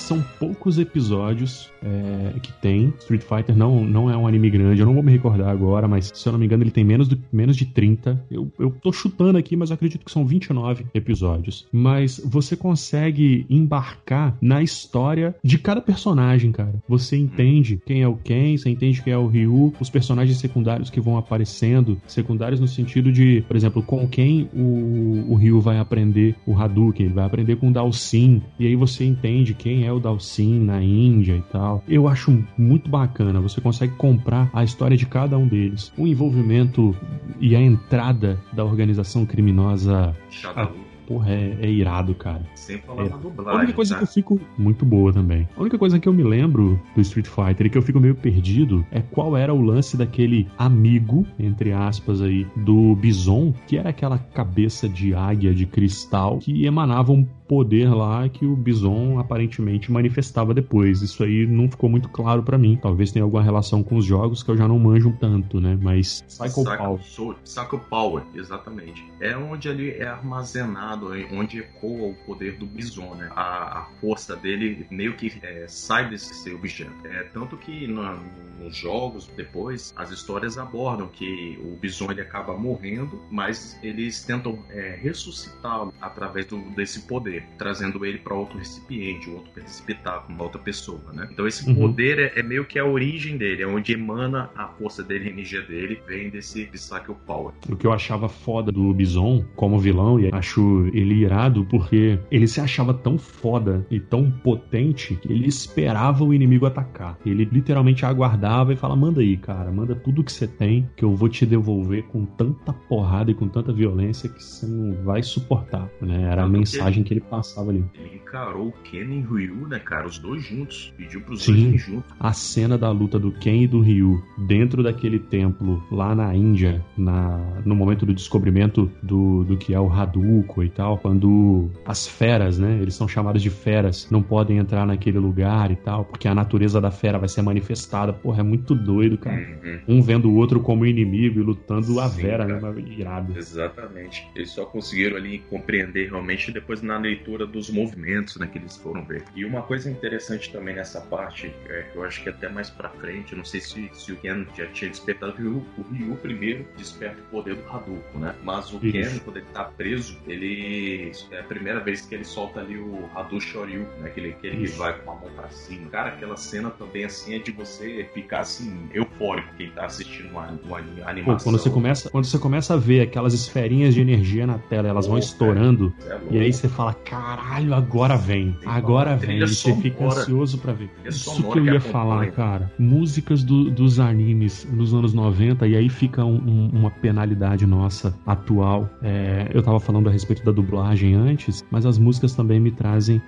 São poucos episódios é, que tem. Street Fighter não, não é um anime grande, eu não vou me recordar agora, mas se eu não me engano, ele tem menos, do, menos de 30. Eu, eu tô chutando aqui, mas eu acredito que são 29 episódios. Mas você consegue embarcar na história de cada personagem, cara. Você entende quem é o Ken, você entende quem é o Ryu, os personagens secundários que vão aparecendo. Secundários no sentido de, por exemplo, com quem o, o Ryu vai aprender o Hadouken, ele vai aprender com o Dalsin, e aí você entende quem é o Dalsin na Índia e tal. Eu acho muito bacana, você consegue comprar a história de cada um deles. O envolvimento e a entrada da organização criminosa. Shadowloo. Porra, é, é irado, cara. Sem falar É. da A dublagem. única coisa tá? que eu fico muito boa também. A única coisa que eu me lembro do Street Fighter e que eu fico meio perdido é qual era o lance daquele amigo, entre aspas aí, do Bison, que era aquela cabeça de águia de cristal que emanava um poder lá que o Bison aparentemente manifestava depois. Isso aí não ficou muito claro pra mim. Talvez tenha alguma relação com os jogos que eu já não manjo tanto, né? Mas Psycho Saca- Power. Psycho Power, exatamente. É onde ali é armazenado, é onde ecoa o poder do Bison, né? A, a força dele meio que é, sai desse objeto. É, tanto que na- nos jogos, depois, as histórias abordam que o Bison ele acaba morrendo, mas eles tentam é, ressuscitá-lo através do- desse poder. Ele, trazendo ele para outro recipiente, outro receptáculo, uma outra pessoa, né? Então esse Uhum. poder é, é meio que a origem dele, é onde emana a força dele, a energia dele, vem desse Psycho Power. O que eu achava foda do Bison como vilão, e acho ele irado porque ele se achava tão foda e tão potente que ele esperava o inimigo atacar. Ele literalmente aguardava e fala: manda aí, cara, manda tudo que você tem, que eu vou te devolver com tanta porrada e com tanta violência que você não vai suportar. Né? Era a mensagem que ele passava ali. Ele encarou o Ken e o Ryu, né, cara? Os dois juntos. Pediu pros Sim. dois juntos. A cena da luta do Ken e do Ryu dentro daquele templo lá na Índia, na, no momento do descobrimento do, do que é o Hadouken e tal, quando as feras, né, eles são chamados de feras, não podem entrar naquele lugar e tal, porque a natureza da fera vai ser manifestada. Porra, é muito doido, cara. Uhum. Um vendo o outro como inimigo e lutando a Sim, Vera, cara. né? Irado. Exatamente. Eles só conseguiram ali compreender realmente depois na leitura dos movimentos né, que eles foram ver. E uma coisa interessante também nessa parte, é, que eu acho que até mais pra frente, não sei se, se o Ken já tinha despertado, o Ryu, o Ryu primeiro desperta o poder do Hadouken, né? Mas o Isso. Ken, quando ele tá preso, ele. É a primeira vez que ele solta ali o Hadou Shoryu, né? Aquele, aquele que Isso. vai com a mão pra cima. Cara, aquela cena também assim é de você ficar assim, eufórico quem tá assistindo uma, uma Pô, animação. quando você começa, quando você começa a ver aquelas esferinhas de energia na tela, elas vão Pô, estourando, cara, é e aí você fala, caralho, agora vem, agora vem, e você fica ansioso pra ver. Isso que eu ia falar, cara. Músicas do- dos animes nos anos 90, e aí fica um- um- uma penalidade nossa atual. É, eu tava falando a respeito da dublagem antes, mas as músicas também me trazem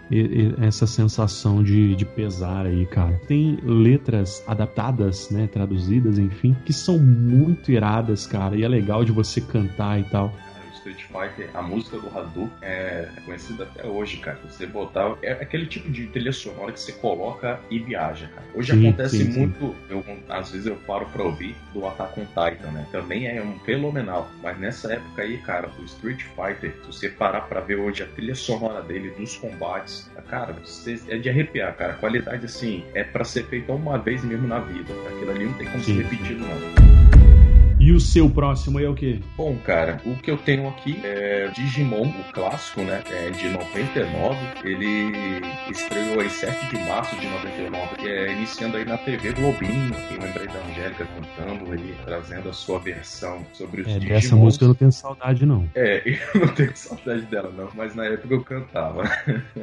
essa sensação de, de pesar aí, cara. Tem letras adaptadas, né, traduzidas, enfim, que são muito iradas, cara, e é legal de você cantar e tal. O Street Fighter, a música do Hadouken é conhecida até hoje, cara. Você botar. É aquele tipo de trilha sonora que você coloca e viaja, cara. Hoje Sim, acontece sim, sim. muito. Eu, às vezes eu paro pra ouvir do Attack on Titan, né? Também é um fenomenal. Mas nessa época aí, cara, do Street Fighter, se você parar pra ver hoje a trilha sonora dele, dos combates, cara, você, é de arrepiar, cara. A qualidade, assim, é pra ser feita uma vez mesmo na vida. Aquilo ali não tem como Sim, ser repetido, não. E o seu próximo é o quê? Bom, cara, o que eu tenho aqui é Digimon, o clássico, né? É de 99. Ele estreou em 7 de março de 99, é, iniciando aí na TV Globinho. Eu lembrei da Angélica cantando ele, trazendo a sua versão sobre os É, Digimons. dessa música eu não tenho saudade, não. É, eu não tenho saudade dela, não, mas na época eu cantava.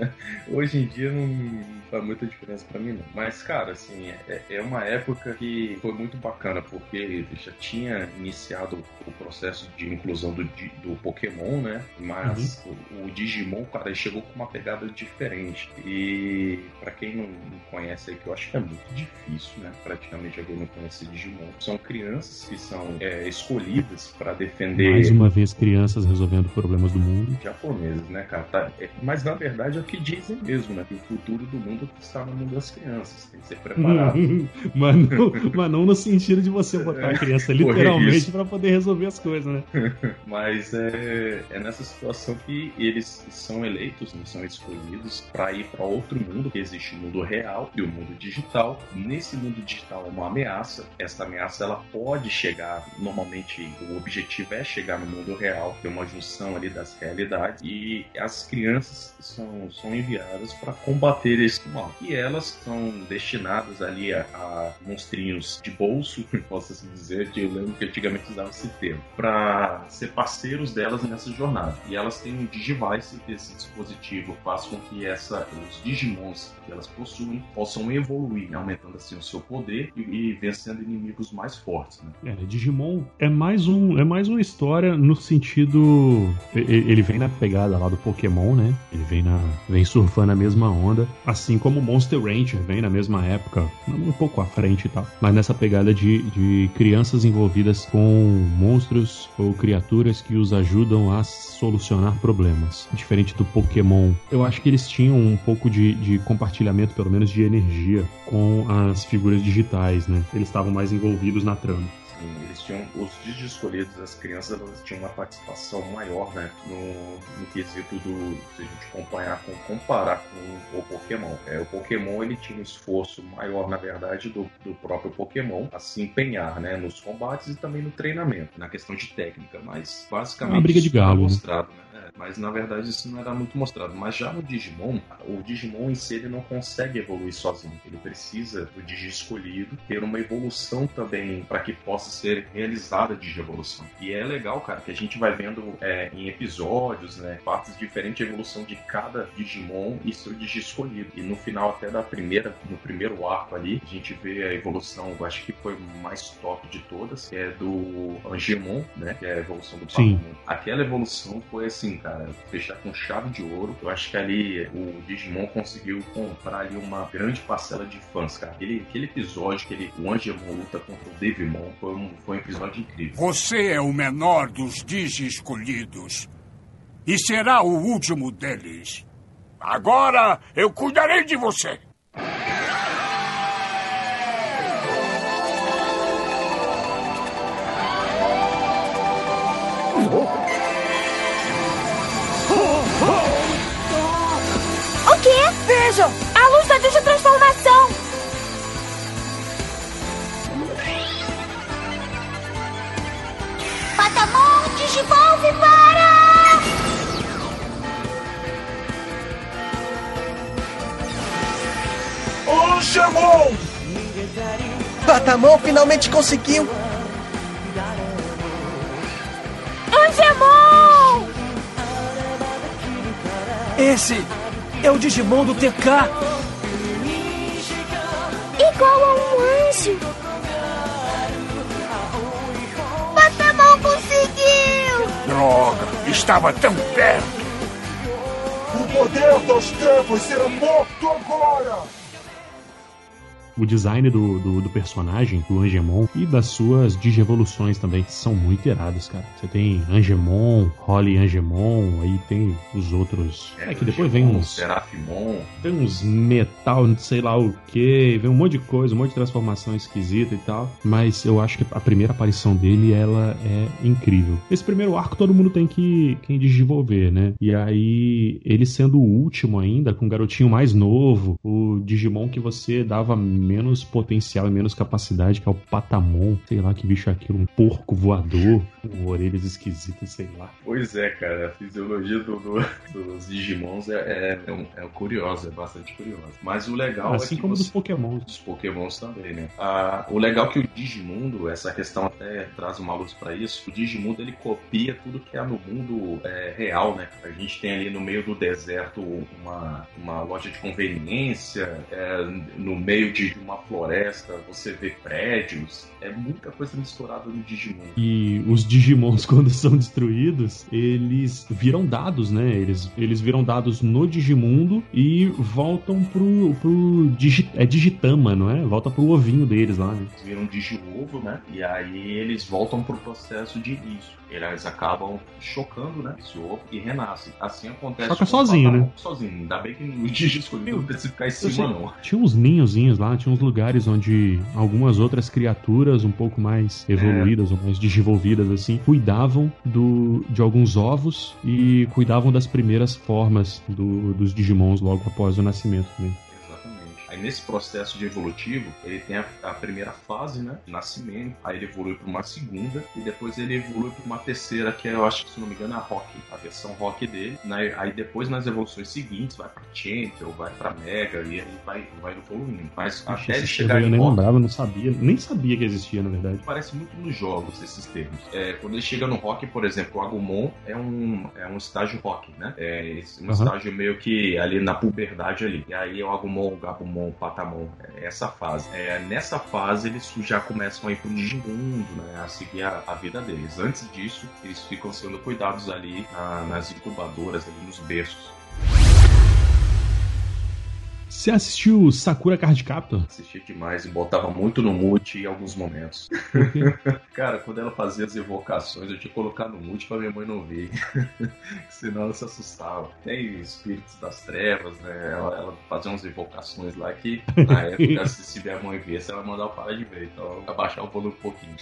Hoje em dia não faz muita diferença pra mim, não. Mas, cara, assim, é, é uma época que foi muito bacana, porque já tinha iniciado o processo de inclusão do, do Pokémon, né? Mas o, o Digimon, cara, ele chegou com uma pegada diferente. E pra quem não, não conhece aí, que eu acho que é muito difícil, né? Praticamente alguém não conhece Digimon. São crianças que são é, escolhidas pra defender Mais uma vez, crianças resolvendo problemas do mundo. japoneses, né, cara? Tá- é- mas na verdade é o que dizem mesmo, né? Que o futuro do mundo está no mundo das crianças. Tem que ser preparado. mas, não, mas não no sentido de você botar a criança Correr literalmente isso. pra poder resolver as coisas, né? Mas é, é nessa situação que eles são eleitos, né, são escolhidos para ir para outro mundo, que existe o mundo real e o mundo digital. Nesse mundo digital é uma ameaça. Essa ameaça ela pode chegar, normalmente o objetivo é chegar no mundo real, ter uma junção ali das realidades e as crianças são, são enviadas para combater esse mal. E elas são destinadas ali a, a monstrinhos de bolso, posso assim dizer, que eu lembro que antigamente usava esse termo, para ser parceiros delas nessa jornada. E elas têm um Digivice, esse dispositivo faz com que essa, os Digimons que elas possuem possam evoluir, aumentando assim o seu poder e, e vencendo inimigos mais fortes. Né? É, Digimon é mais um, é mais uma história no sentido, ele vem na pegada lá do Pokémon, né? Ele vem na, vem surfando a mesma onda, assim como Monster Rancher vem na mesma época, um pouco à frente e tal, mas nessa pegada de, de crianças envolvidas com monstros ou criaturas que os ajudam a solucionar problemas. Diferente do Pokémon, eu acho que eles tinham um pouco de, de compartilhamento, pelo menos de energia, com as figuras digitais, né? Eles estavam mais envolvidos na trama. Eles tinham os Digi escolhidos, as crianças elas tinham uma participação maior, né, no, no quesito do se a gente acompanhar com comparar com o Pokémon. É, o Pokémon ele tinha um esforço maior, na verdade, do, do próprio Pokémon a se empenhar, né, nos combates e também no treinamento, na questão de técnica, mas basicamente Uma briga de galo, mostrado, né? Mas na verdade isso não era muito mostrado. Mas já no Digimon, o Digimon em si ele não consegue evoluir sozinho. Ele precisa do Digi escolhido ter uma evolução também para que possa ser realizada a Digievolução. E é legal, cara, que a gente vai vendo é, em episódios, né, partes diferentes de evolução de cada Digimon e seu Digi escolhido. E no final até da primeira, no primeiro arco ali, a gente vê a evolução, eu acho que foi mais top de todas, que é do Angemon, né, que é a evolução do. Patamon. Aquela evolução foi assim, cara, fechar com chave de ouro. Eu acho que ali o Digimon conseguiu comprar ali uma grande parcela de fãs, cara. Aquele, aquele episódio que ele, o Angemon luta contra o Devimon foi um, foi um episódio incrível. Você é o menor dos Digi escolhidos. E será o último deles. Agora eu cuidarei de você. Vejam! A luz da digitransformação! Patamon, digivolve para! Angemon! Patamon finalmente conseguiu! Angemon! Esse é o Digimon do TK! Igual a um anjo! Patamon conseguiu! Droga, estava tão perto. O poder das trevas será morto agora! O design do, do, do personagem, do Angemon, e das suas digievoluções também são muito irados, cara. Você tem Angemon, Holly Angemon, aí tem os outros. É, que depois vem Angemon, uns. Serafimon. Tem uns metal, não sei lá o que, vem um monte de coisa, um monte de transformação esquisita e tal. Mas eu acho que a primeira aparição dele, ela é incrível. Esse primeiro arco todo mundo tem que, que desenvolver, né? E aí, ele sendo o último ainda, com um garotinho mais novo, o Digimon que você dava menos potencial e menos capacidade, que é o Patamon. Sei lá que bicho é aquilo, um porco voador, com orelhas esquisitas, sei lá. Pois é, cara, a fisiologia do, do- dos Digimons é, é, é, um- é curiosa, é bastante curiosa. Mas o legal é Assim que como você- dos Pokémon. dos Pokémons também, né? Ah, o legal é que o Digimundo, essa questão até traz uma luz pra isso, o Digimundo ele copia tudo que há no mundo é, real, né? A gente tem ali no meio do deserto uma, uma loja de conveniência, é, no meio de uma floresta você vê prédios, é muita coisa misturada no Digimundo. E os Digimons, quando são destruídos, eles viram dados, né? Eles, eles viram dados no Digimundo e voltam pro. pro Digi, é Digitama, não é? Volta pro ovinho deles lá, né? Eles viram Digi-ovo, né? E aí eles voltam pro processo de início. Eles acabam chocando, né? Esse ovo e renascem. Assim acontece. Choca o sozinho, né? Sozinho. Ainda bem que no Digi escolhido não precisa ficar em cima, não. Tinha uns ninhozinhos lá, tinha uns lugares onde algumas outras criaturas um pouco mais evoluídas ou mais desenvolvidas assim, cuidavam do, de alguns ovos e cuidavam das primeiras formas do- dos Digimons logo após o nascimento. Né? Aí nesse processo de evolutivo, ele tem a, a primeira fase, né? Nascimento. Aí ele evolui para uma segunda. E depois ele evolui para uma terceira, que é, eu acho que, se não me engano, a Rock. A versão Rock dele. Né? Aí depois, nas evoluções seguintes, vai para Champion, vai para Mega. E aí vai, vai evoluindo. Mas Ixi, até ele chegar termo eu em nem Rock, lembrava, não sabia, nem sabia que existia, na verdade. Parece muito nos jogos esses termos. É, quando ele chega no rock, por exemplo, o Agumon é um, é um estágio rock, né? É um Aham. estágio meio que ali na puberdade ali. E aí é o Agumon, o Gabumon, o Patamon, é essa fase. É, nessa fase eles já começam a ir pro Digimundo, né? A seguir a, a vida deles. Antes disso, eles ficam sendo cuidados ali na- nas incubadoras, ali nos berços. Você assistiu Sakura Card Captor? Assistia demais e botava muito no mute em alguns momentos. Cara, quando ela fazia as evocações, eu tinha que colocar no mute pra minha mãe não ver. Senão ela se assustava. Tem espíritos das trevas, né? Ela, ela fazia umas evocações lá que, na época, se, minha mãe visse, ela mandava parar de ver. Então, abaixar o volume um pouquinho.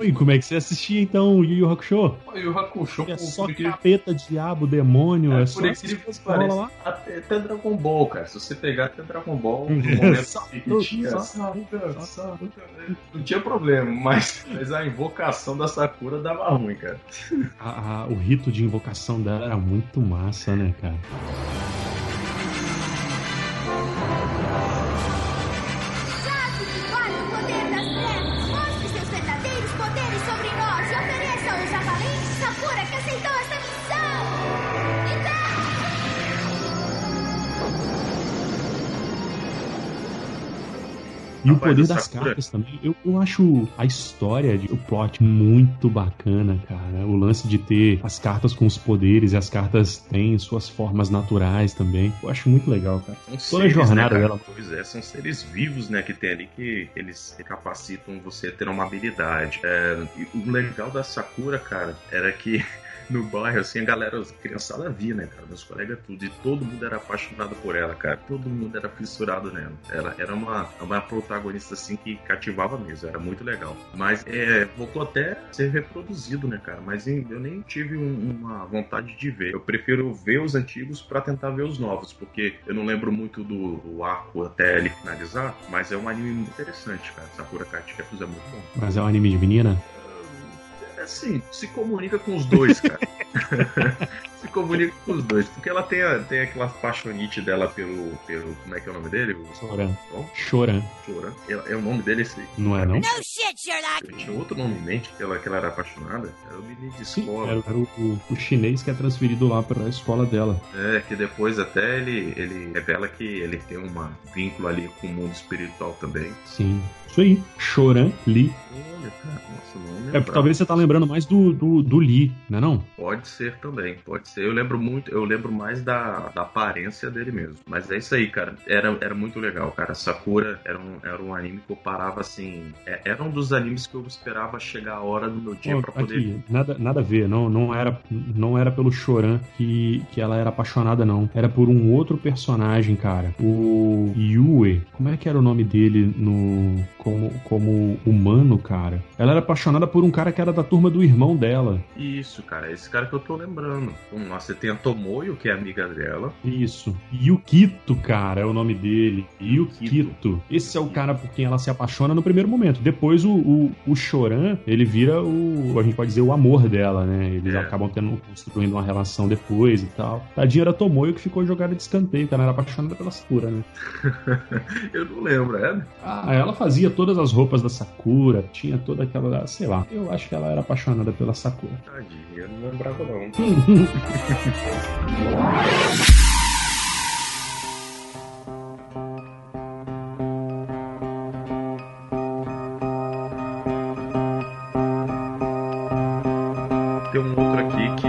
E como é que você assistia então o Yu Yu Hakusho? O Hakusho, É por- só por incrível- capeta, diabo, demônio, é, É, só por incrível que pareça. lá. Até, até Dragon Ball, cara. Se você pegar até Dragon Ball no momento que tinha. Não tinha problema, mas, mas a invocação da Sakura dava ruim, cara. A- a- o rito de invocação dela era muito massa, né, cara? E o poder das Sakura- cartas também. Eu, eu acho a história, de- o plot muito bacana, cara. O lance de ter as cartas com os poderes e as cartas têm suas formas naturais também. Eu acho muito legal, cara. São Toda a seres, jornada né, dela. Pois é, são seres vivos, né, que tem ali que eles capacitam você a ter uma habilidade. É, e o legal da Sakura, cara, era que no bairro, assim, a galera, a criançada via, né, cara, meus colegas tudo, e todo mundo era apaixonado por ela, cara, todo mundo era fissurado nela. Ela era uma, uma protagonista, assim, que cativava mesmo, era muito legal. Mas é, voltou até a ser reproduzido, né, cara, mas em- eu nem tive um- uma vontade de ver. Eu prefiro ver os antigos pra tentar ver os novos, porque eu não lembro muito do, do arco até ele finalizar, mas é um anime muito interessante, cara. Sakura Card é muito bom. Mas é um anime de menina? É assim, se comunica com os dois, cara. se comunica com os dois. Porque ela tem, a- tem aquela paixonite dela pelo, pelo. Como é que é o nome dele? Choran. Choran. Choran. É, é o nome dele esse aí. Não é, não? shit, Sherlock! Eu tinha outro nome em mente que ela, que ela era apaixonada. Era o menino de escola. Era, era o, o- o chinês que é transferido lá pra escola dela. É, que depois até ele, ele revela que ele tem um vínculo ali com o mundo espiritual também. Sim. Isso aí. Choran Lee. É, talvez você tá lembrando mais do, do, do Lee, não é não? Pode ser também, pode ser. Eu lembro muito, eu lembro mais da, da aparência dele mesmo. Mas é isso aí, cara. Era, era muito legal, cara. Sakura era um, era um anime que eu parava assim. é- era um dos animes que eu esperava chegar a hora do meu dia Ó, pra poder. aqui, nada, nada a ver, não, não, era, não era pelo Choran que, que ela era apaixonada, não. Era por um outro personagem, cara. O Yue. Como é que era o nome dele no como, como humano, cara? Ela era apaixonada por um cara que era da turma do irmão dela. Isso, cara, esse cara que eu tô lembrando. Você tem a Tomoyo, que é amiga dela. Isso. Yukito, cara, é o nome dele. Yukito. Esse é o cara por quem ela se apaixona no primeiro momento. Depois o, o, o Choran, ele vira o. A gente pode dizer o amor dela, né? Eles É. acabam tendo, construindo uma relação depois e tal. Tadinha era Tomoyo que ficou jogada de escanteio, ela era apaixonada pela Sakura, né? eu não lembro, é? Ah, ela fazia todas as roupas da Sakura, tinha toda aquela. Sei lá. Eu acho que ela era apaixonada pela Sakura. Tadinha, eu não lembrava não. Tem um outro aqui que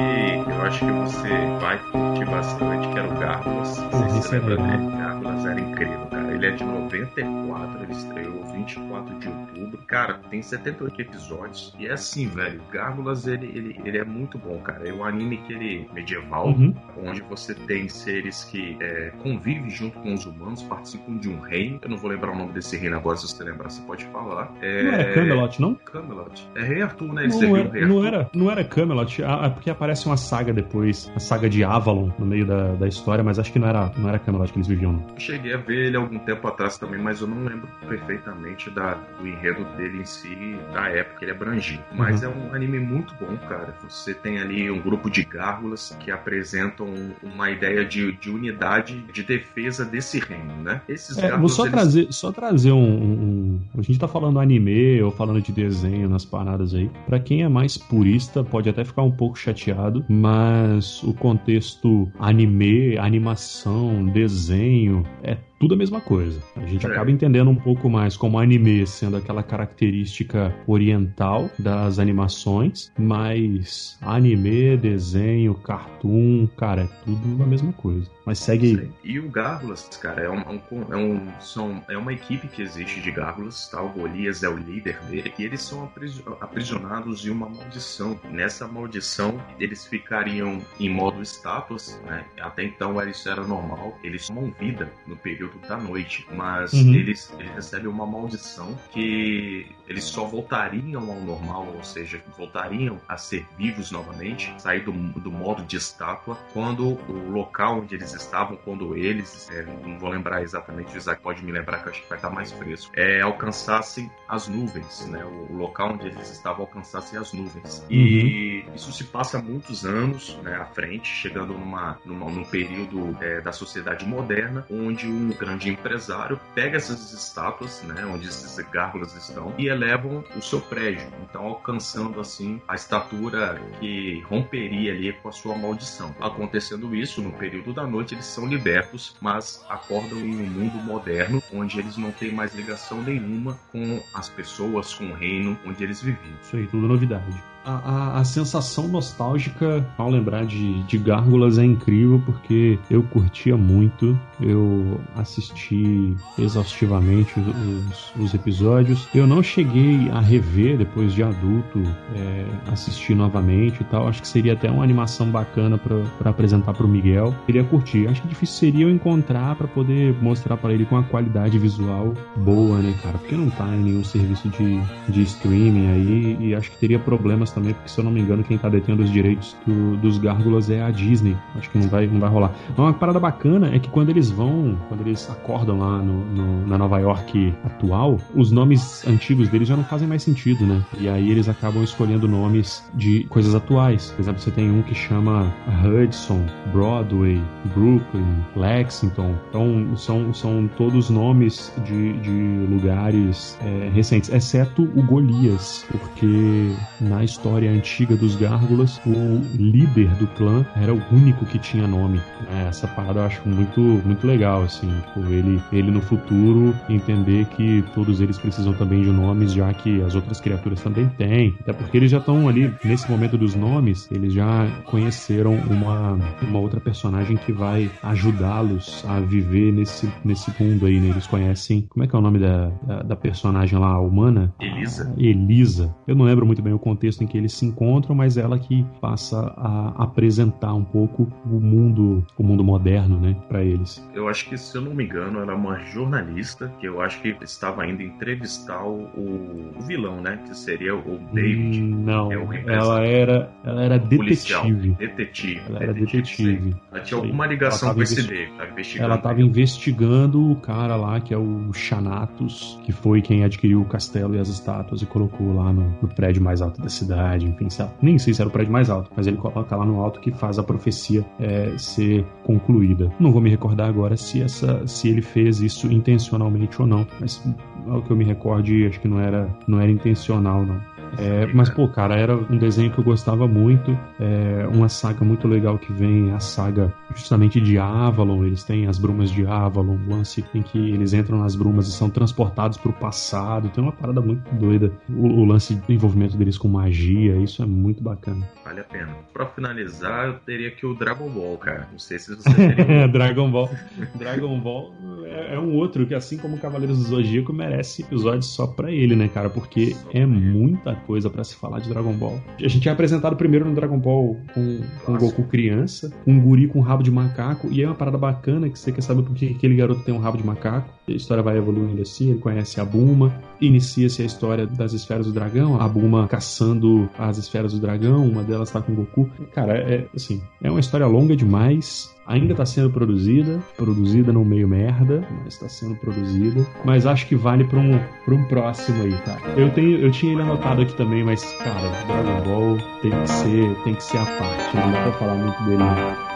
eu acho que você vai curtir bastante, que era o Gárgulas. Não sei se você é lembra dele. Gárgulas era incrível, cara. De 94, ele estreou 24 de outubro. Cara, tem 78 episódios. E é assim, velho, Gárgulas, ele, ele, ele é muito bom, cara. É um anime que ele medieval, Uhum. onde você tem seres que é, convivem junto com os humanos, participam de um reino. Eu não vou lembrar o nome desse reino agora, se você lembrar, você pode falar. É... Não era Camelot, não? Camelot. É Rei Arthur, né? Ele Não era, Rei não, Arthur. era, não era Camelot, ah, é porque aparece uma saga depois, a saga de Avalon no meio da, da história, mas acho que não era, não era Camelot que eles viviam, não. Eu Cheguei a ver ele algum tempo atrás também, mas eu não lembro perfeitamente da, do enredo dele em si, da época que ele abrangia. Mas Uhum. é um anime muito bom, cara. Você tem ali um grupo de gárgulas que apresentam uma ideia de, de unidade de defesa desse reino, né? Esses É, vou gárgulas, só eles- trazer, só trazer um, um- um- A gente tá falando anime ou falando de desenho nas paradas aí. Pra quem é mais purista, pode até ficar um pouco chateado, mas o contexto anime, animação, desenho, é tudo a mesma coisa. A gente É. acaba entendendo um pouco mais como anime sendo aquela característica oriental das animações, mas anime, desenho, cartoon, cara, é tudo a mesma coisa. Mas segue aí. E o Gárgulas, cara, é, um, é um- é um- são, é uma equipe que existe de Gárgulas, tá? O Golias é o líder dele, e eles são apris- aprisionados em uma maldição. Nessa maldição, eles ficariam em modo estátuas, né? Até então isso era normal. Eles tomam vida no período período da noite, mas Uhum. eles, eles recebem uma maldição que eles só voltariam ao normal, ou seja, voltariam a ser vivos novamente, sair do, do modo de estátua, quando o local onde eles estavam, quando eles, é, não vou lembrar exatamente, o Isaac pode me lembrar que eu acho que vai estar mais fresco, é, alcançassem as nuvens, né? O, o local onde eles estavam alcançassem as nuvens. E isso se passa muitos anos né, à frente, chegando numa, numa, num período é, da sociedade moderna, onde um grande empresário pega essas estátuas, né, onde esses gárgulas estão, e elevam o seu prédio, então alcançando assim a estatura que romperia ali com a sua maldição. Acontecendo isso, no período da noite eles são libertos, mas acordam em um mundo moderno, onde eles não têm mais ligação nenhuma com as pessoas, com o reino onde eles viviam. Isso aí, tudo novidade. A, a, a sensação nostálgica ao lembrar de, de Gárgulas é incrível porque eu curtia muito, eu assisti exaustivamente os, os episódios. Eu não cheguei a rever depois de adulto, é, assistir novamente e tal. Acho que seria até uma animação bacana para apresentar para o Miguel. Queria curtir. Acho que difícil seria eu encontrar para poder mostrar para ele com uma qualidade visual boa, né, cara? Porque não tá em nenhum serviço de, de streaming aí e acho que teria problemas também, porque se eu não me engano, quem tá detendo os direitos do- dos gárgulas é a Disney. Acho que não vai, não vai rolar. Uma parada bacana é que quando eles vão, quando eles acordam lá no, no- na Nova York atual, os nomes antigos deles já não fazem mais sentido, né? E aí eles acabam escolhendo nomes de coisas atuais. Por exemplo, você tem um que chama Hudson, Broadway, Brooklyn, Lexington. Então são, são todos nomes de, de lugares é, recentes, exceto o Golias, porque na história antiga dos Gárgulas, o líder do clã era o único que tinha nome. Essa parada eu acho muito, muito legal, assim, tipo, ele, ele no futuro entender que todos eles precisam também de nomes, já que as outras criaturas também têm. Até porque eles já estão ali, nesse momento dos nomes, eles já conheceram uma, uma outra personagem que vai ajudá-los a viver nesse, nesse mundo aí, né? Eles conhecem. Como é que é o nome da, da, da personagem lá, humana? Elisa. Elisa. Eu não lembro muito bem o contexto em que eles se encontram, mas ela que passa a apresentar um pouco o mundo, o mundo moderno, né, para eles. Eu acho que, se eu não me engano, ela é uma jornalista que eu acho que estava indo entrevistar o, o vilão, né? Que seria o David. Hum, Não, É o ela era, ela era policial. detetive. Detetive. Ela era detetive. Ela tinha alguma ligação com esse David. Tava investigando. Ela estava investigando o cara lá, que é o Xanatos, que foi quem adquiriu o castelo e as estátuas e colocou lá no, no prédio mais alto da cidade, enfim, sabe? nem sei se era o prédio mais alto, mas ele coloca lá no alto que faz a profecia é, ser concluída. Não vou me recordar agora se, essa, se ele fez isso intencionalmente ou não, mas ao que eu me recorde, acho que não era, não era intencional, não. É, mas, pô, cara, era um desenho que eu gostava muito. É, uma saga muito legal que vem, a saga justamente de Avalon. Eles têm as brumas de Avalon, o lance em que eles entram nas brumas e são transportados pro passado. Tem uma parada muito doida. O, o lance de envolvimento deles com magia, isso é muito bacana. Vale a pena. Pra finalizar, eu teria que o Dragon Ball, cara. Não sei se você teria. Dragon Ball. Dragon Ball é, é um outro que, assim como o Cavaleiros do Zodíaco, merece episódio só pra ele, né, cara? Porque é muita coisa pra se falar de Dragon Ball. A gente é apresentado primeiro no Dragon Ball com, com o Goku criança, um guri com rabo de macaco, e é uma parada bacana que você quer saber por que aquele garoto tem um rabo de macaco. A história vai evoluindo assim, ele conhece a Buma, inicia-se a história das esferas do dragão, a Buma caçando as esferas do dragão, uma delas tá com o Goku. Cara, é assim, é uma história longa demais. Ainda está sendo produzida, produzida no meio merda, mas está sendo produzida. Mas acho que vale para um, pra um próximo aí, tá? Eu tenho, eu tinha ele anotado aqui também, mas cara, Dragon Ball tem que ser, tem que ser a parte. Não dá pra falar muito dele. não.